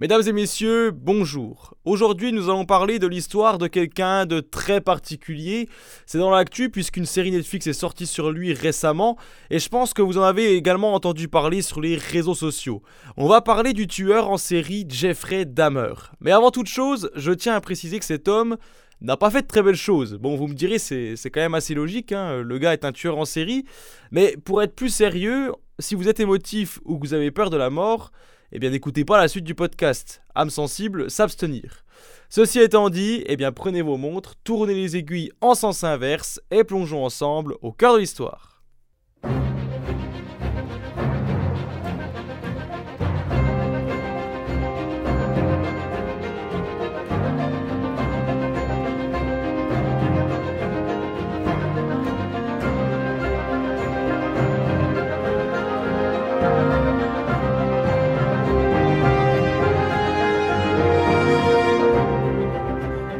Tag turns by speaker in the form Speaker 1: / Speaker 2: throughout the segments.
Speaker 1: Mesdames et messieurs, bonjour. Aujourd'hui, nous allons parler de l'histoire de quelqu'un de très particulier. C'est dans l'actu puisqu'une série Netflix est sortie sur lui récemment et je pense que vous en avez également entendu parler sur les réseaux sociaux. On va parler du tueur en série Jeffrey Dahmer. Mais avant toute chose, je tiens à préciser que cet homme n'a pas fait de très belles choses. Bon, vous me direz, c'est quand même assez logique, hein. le gars est un tueur en série, mais pour être plus sérieux, si vous êtes émotif ou que vous avez peur de la mort, eh bien n'écoutez pas la suite du podcast. Âme sensible, s'abstenir. Ceci étant dit, eh bien prenez vos montres, tournez les aiguilles en sens inverse et plongeons ensemble au cœur de l'histoire.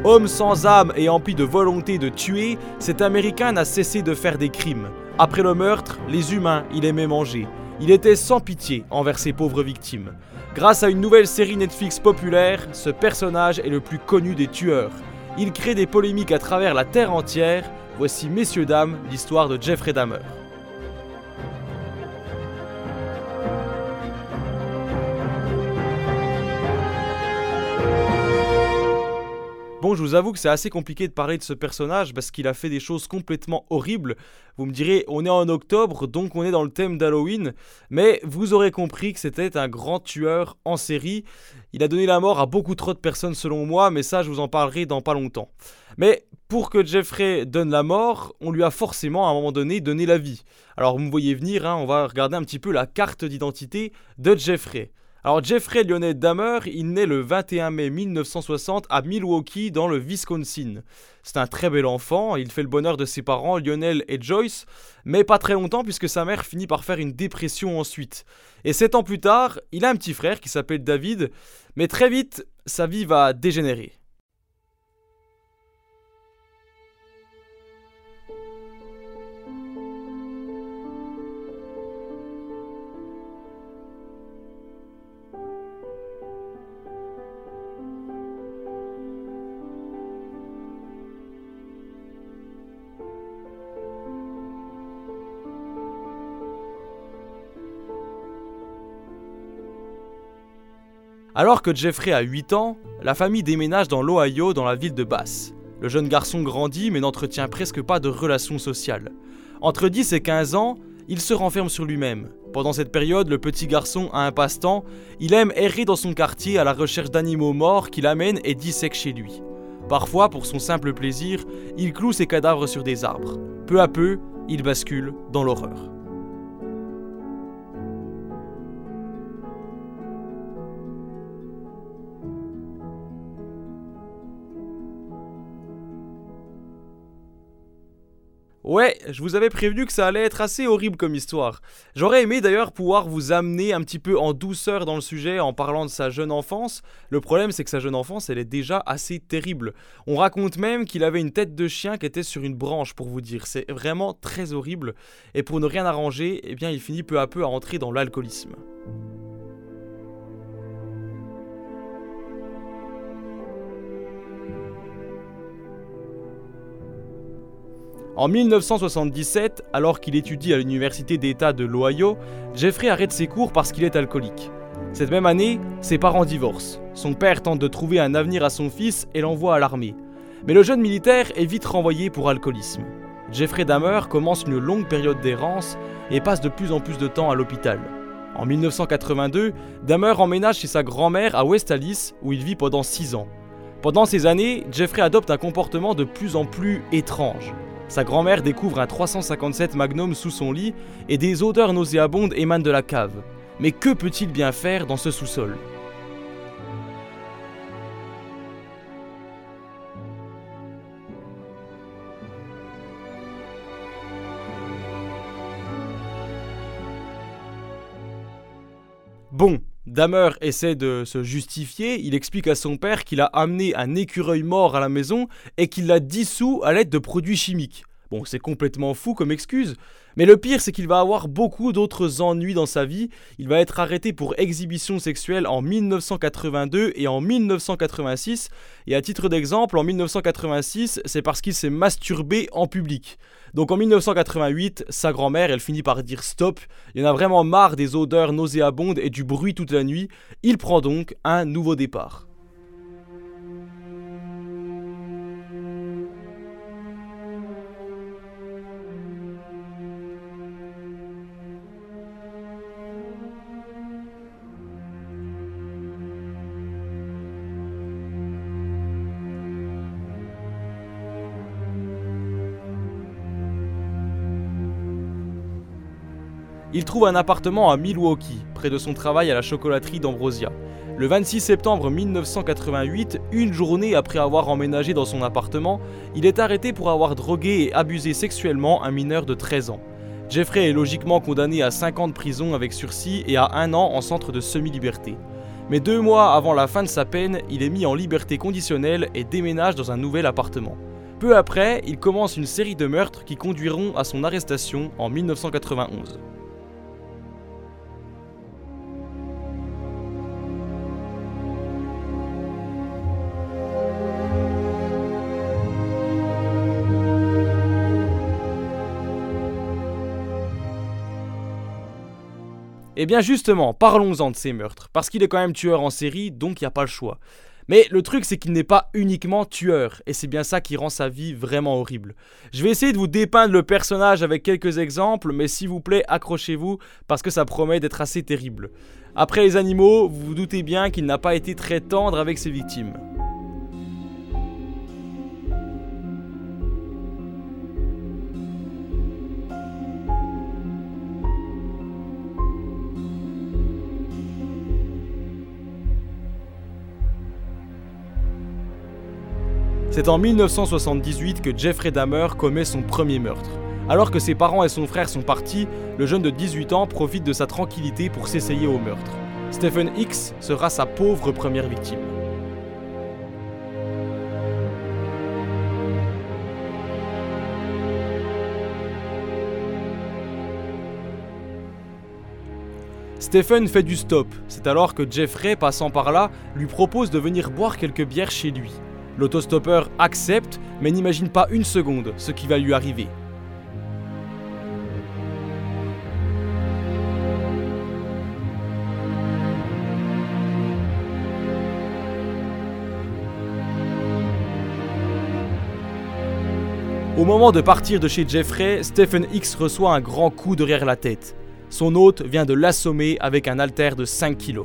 Speaker 1: Homme sans âme et empli de volonté de tuer, cet Américain n'a cessé de faire des crimes. Après le meurtre, les humains, il aimait manger. Il était sans pitié envers ses pauvres victimes. Grâce à une nouvelle série Netflix populaire, ce personnage est le plus connu des tueurs. Il crée des polémiques à travers la terre entière. Voici, messieurs, dames, l'histoire de Jeffrey Dahmer. Bon, je vous avoue que c'est assez compliqué de parler de ce personnage parce qu'il a fait des choses complètement horribles. Vous me direz, on est en octobre, donc on est dans le thème d'Halloween, mais vous aurez compris que c'était un grand tueur en série. Il a donné la mort à beaucoup trop de personnes selon moi, mais ça je vous en parlerai dans pas longtemps. Mais pour que Jeffrey donne la mort, on lui a forcément à un moment donné donné la vie. Alors vous me voyez venir, hein, on va regarder un petit peu la carte d'identité de Jeffrey. Alors Jeffrey Lionel Dahmer, il naît le 21 mai 1960 à Milwaukee dans le Wisconsin. C'est un très bel enfant, il fait le bonheur de ses parents Lionel et Joyce, mais pas très longtemps puisque sa mère finit par faire une dépression ensuite. Et sept ans plus tard, il a un petit frère qui s'appelle David, mais très vite, sa vie va dégénérer. Alors que Jeffrey a 8 ans, la famille déménage dans l'Ohio dans la ville de Bass. Le jeune garçon grandit mais n'entretient presque pas de relations sociales. Entre 10 et 15 ans, il se renferme sur lui-même. Pendant cette période, le petit garçon a un passe-temps, il aime errer dans son quartier à la recherche d'animaux morts qu'il amène et dissèque chez lui. Parfois, pour son simple plaisir, il cloue ses cadavres sur des arbres. Peu à peu, il bascule dans l'horreur. Ouais, je vous avais prévenu que ça allait être assez horrible comme histoire. J'aurais aimé d'ailleurs pouvoir vous amener un petit peu en douceur dans le sujet en parlant de sa jeune enfance. Le problème c'est que sa jeune enfance elle est déjà assez terrible. On raconte même qu'il avait une tête de chien qui était sur une branche pour vous dire. C'est vraiment très horrible. Et pour ne rien arranger, eh bien il finit peu à peu à entrer dans l'alcoolisme. En 1977, alors qu'il étudie à l'université d'État de l'Ohio, Jeffrey arrête ses cours parce qu'il est alcoolique. Cette même année, ses parents divorcent. Son père tente de trouver un avenir à son fils et l'envoie à l'armée. Mais le jeune militaire est vite renvoyé pour alcoolisme. Jeffrey Dahmer commence une longue période d'errance et passe de plus en plus de temps à l'hôpital. En 1982, Dahmer emménage chez sa grand-mère à West Alice où il vit pendant 6 ans. Pendant ces années, Jeffrey adopte un comportement de plus en plus étrange. Sa grand-mère découvre un 357 Magnum sous son lit et des odeurs nauséabondes émanent de la cave. Mais que peut-il bien faire dans ce sous-sol? Damer essaie de se justifier, il explique à son père qu'il a amené un écureuil mort à la maison et qu'il l'a dissous à l'aide de produits chimiques. Bon, c'est complètement fou comme excuse, mais le pire c'est qu'il va avoir beaucoup d'autres ennuis dans sa vie. Il va être arrêté pour exhibition sexuelle en 1982 et en 1986, et à titre d'exemple, en 1986, c'est parce qu'il s'est masturbé en public. Donc en 1988, sa grand-mère, elle finit par dire stop, il en a vraiment marre des odeurs nauséabondes et du bruit toute la nuit, il prend donc un nouveau départ. Trouve un appartement à Milwaukee, près de son travail à la chocolaterie d'Ambrosia. Le 26 septembre 1988, une journée après avoir emménagé dans son appartement, il est arrêté pour avoir drogué et abusé sexuellement un mineur de 13 ans. Jeffrey est logiquement condamné à 5 ans de prison avec sursis et à un an en centre de semi-liberté. Mais deux mois avant la fin de sa peine, il est mis en liberté conditionnelle et déménage dans un nouvel appartement. Peu après, il commence une série de meurtres qui conduiront à son arrestation en 1991. Eh bien justement, parlons-en de ces meurtres, parce qu'il est quand même tueur en série, donc il n'y a pas le choix. Mais le truc c'est qu'il n'est pas uniquement tueur, et c'est bien ça qui rend sa vie vraiment horrible. Je vais essayer de vous dépeindre le personnage avec quelques exemples, mais s'il vous plaît, accrochez-vous, parce que ça promet d'être assez terrible. Après les animaux, vous vous doutez bien qu'il n'a pas été très tendre avec ses victimes. C'est en 1978 que Jeffrey Dahmer commet son premier meurtre. Alors que ses parents et son frère sont partis, le jeune de 18 ans profite de sa tranquillité pour s'essayer au meurtre. Stephen X sera sa pauvre première victime. Stephen fait du stop, c'est alors que Jeffrey, passant par là, lui propose de venir boire quelques bières chez lui. L'autostoppeur accepte, mais n'imagine pas une seconde ce qui va lui arriver. Au moment de partir de chez Jeffrey, Stephen X reçoit un grand coup derrière la tête. Son hôte vient de l'assommer avec un haltère de 5 kg.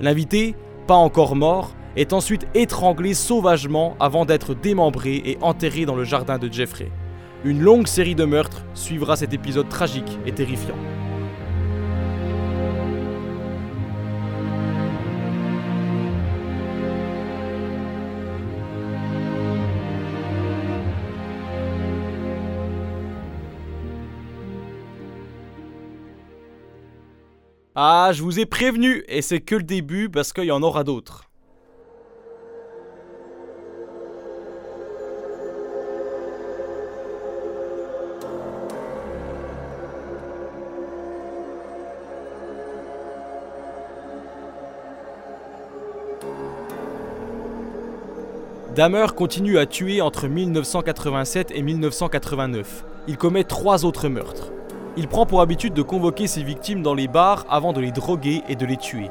Speaker 1: L'invité, pas encore mort, est ensuite étranglé sauvagement avant d'être démembré et enterré dans le jardin de Jeffrey. Une longue série de meurtres suivra cet épisode tragique et terrifiant. Ah, je vous ai prévenu, et c'est que le début parce qu'il y en aura d'autres. Dahmer continue à tuer entre 1987 et 1989. Il commet trois autres meurtres. Il prend pour habitude de convoquer ses victimes dans les bars avant de les droguer et de les tuer.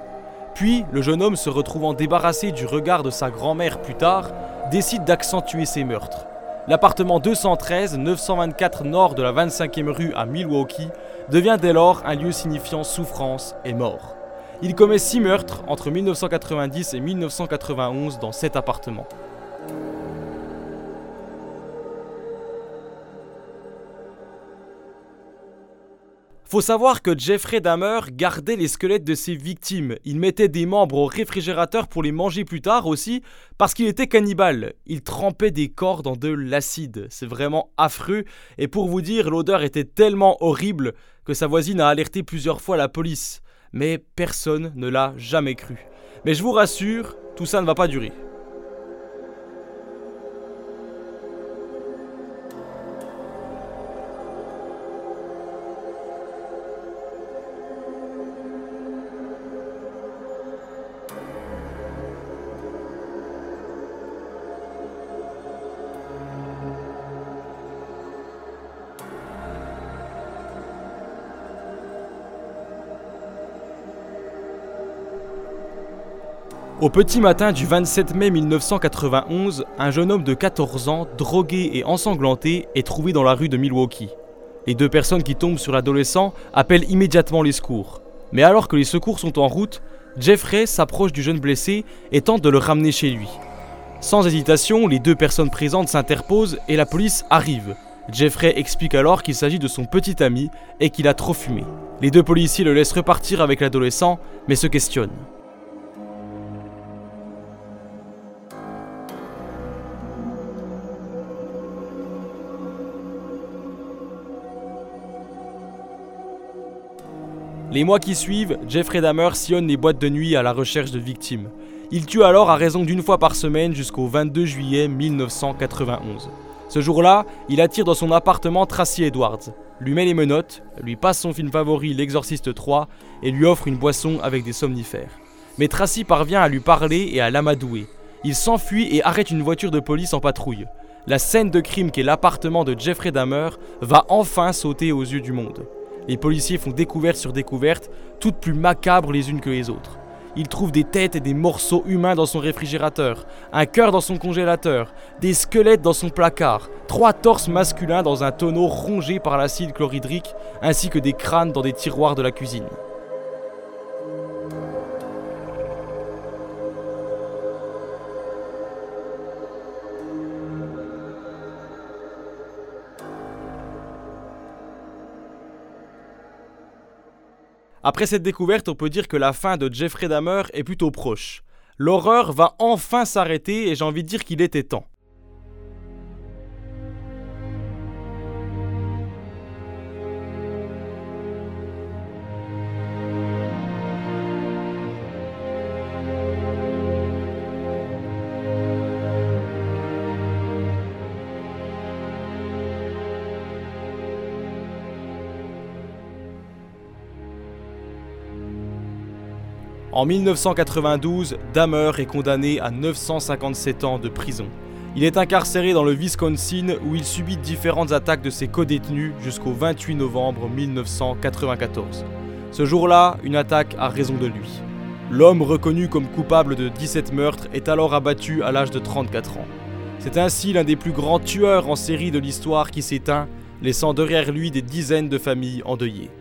Speaker 1: Puis, le jeune homme se retrouvant débarrassé du regard de sa grand-mère plus tard, décide d'accentuer ses meurtres. L'appartement 213, 924 nord de la 25e rue à Milwaukee, devient dès lors un lieu signifiant souffrance et mort. Il commet six meurtres entre 1990 et 1991 dans cet appartement. Faut savoir que Jeffrey Dahmer gardait les squelettes de ses victimes. Il mettait des membres au réfrigérateur pour les manger plus tard aussi, parce qu'il était cannibale. Il trempait des corps dans de l'acide. C'est vraiment affreux. Et pour vous dire, l'odeur était tellement horrible que sa voisine a alerté plusieurs fois la police. Mais personne ne l'a jamais cru. Mais je vous rassure, tout ça ne va pas durer. Au petit matin du 27 mai 1991, un jeune homme de 14 ans, drogué et ensanglanté, est trouvé dans la rue de Milwaukee. Les deux personnes qui tombent sur l'adolescent appellent immédiatement les secours. Mais alors que les secours sont en route, Jeffrey s'approche du jeune blessé et tente de le ramener chez lui. Sans hésitation, les deux personnes présentes s'interposent et la police arrive. Jeffrey explique alors qu'il s'agit de son petit ami et qu'il a trop fumé. Les deux policiers le laissent repartir avec l'adolescent, mais se questionnent. Les mois qui suivent, Jeffrey Dahmer sillonne les boîtes de nuit à la recherche de victimes. Il tue alors à raison d'une fois par semaine jusqu'au 22 juillet 1991. Ce jour-là, il attire dans son appartement Tracy Edwards, lui met les menottes, lui passe son film favori L'Exorciste 3 et lui offre une boisson avec des somnifères. Mais Tracy parvient à lui parler et à l'amadouer. Il s'enfuit et arrête une voiture de police en patrouille. La scène de crime qu'est l'appartement de Jeffrey Dahmer va enfin sauter aux yeux du monde. Les policiers font découverte sur découverte, toutes plus macabres les unes que les autres. Ils trouvent des têtes et des morceaux humains dans son réfrigérateur, un cœur dans son congélateur, des squelettes dans son placard, trois torses masculins dans un tonneau rongé par l'acide chlorhydrique, ainsi que des crânes dans des tiroirs de la cuisine. Après cette découverte, on peut dire que la fin de Jeffrey Dahmer est plutôt proche. L'horreur va enfin s'arrêter et j'ai envie de dire qu'il était temps. En 1992, Dahmer est condamné à 957 ans de prison. Il est incarcéré dans le Wisconsin où il subit différentes attaques de ses co-détenus jusqu'au 28 novembre 1994. Ce jour-là, une attaque a raison de lui. L'homme reconnu comme coupable de 17 meurtres est alors abattu à l'âge de 34 ans. C'est ainsi l'un des plus grands tueurs en série de l'histoire qui s'éteint, laissant derrière lui des dizaines de familles endeuillées.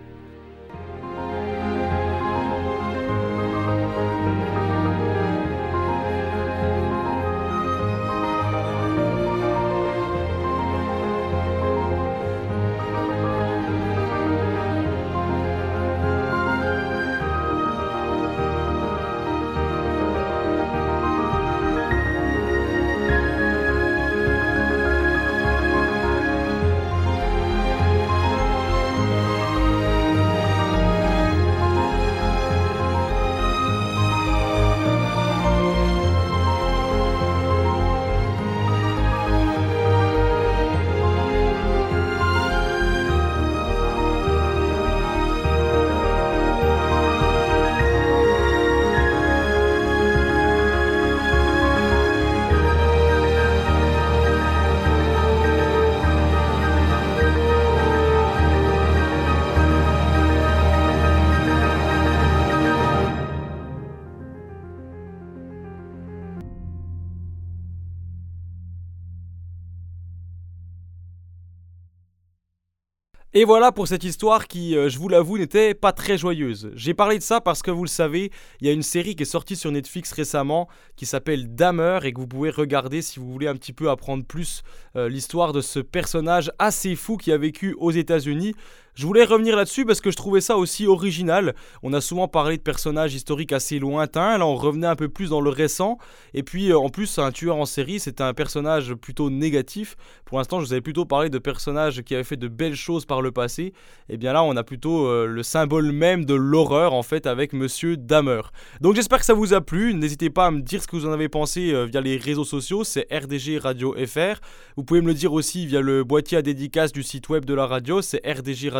Speaker 1: Et voilà pour cette histoire qui, euh, je vous l'avoue, n'était pas très joyeuse. J'ai parlé de ça parce que vous le savez, il y a une série qui est sortie sur Netflix récemment qui s'appelle Dahmer et que vous pouvez regarder si vous voulez un petit peu apprendre plus euh, l'histoire de ce personnage assez fou qui a vécu aux États-Unis. Je voulais revenir là-dessus parce que je trouvais ça aussi original. On a souvent parlé de personnages historiques assez lointains, là on revenait un peu plus dans le récent. Et puis euh, en plus, un tueur en série, c'est un personnage plutôt négatif. Pour l'instant, je vous avais plutôt parlé de personnages qui avaient fait de belles choses par le passé. Et eh bien là, on a plutôt euh, le symbole même de l'horreur en fait avec Monsieur Dahmer. Donc j'espère que ça vous a plu. N'hésitez pas à me dire ce que vous en avez pensé euh, via les réseaux sociaux. C'est RDG Radio FR. Vous pouvez me le dire aussi via le boîtier à dédicace du site web de la radio. C'est RDG Radio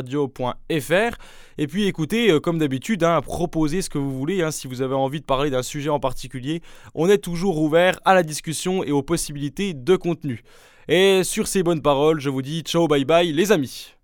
Speaker 1: Et puis écoutez, euh, comme d'habitude, hein, proposez ce que vous voulez. Hein, si vous avez envie de parler d'un sujet en particulier, on est toujours ouvert à la discussion et aux possibilités de contenu. Et sur ces bonnes paroles, je vous dis ciao bye bye les amis.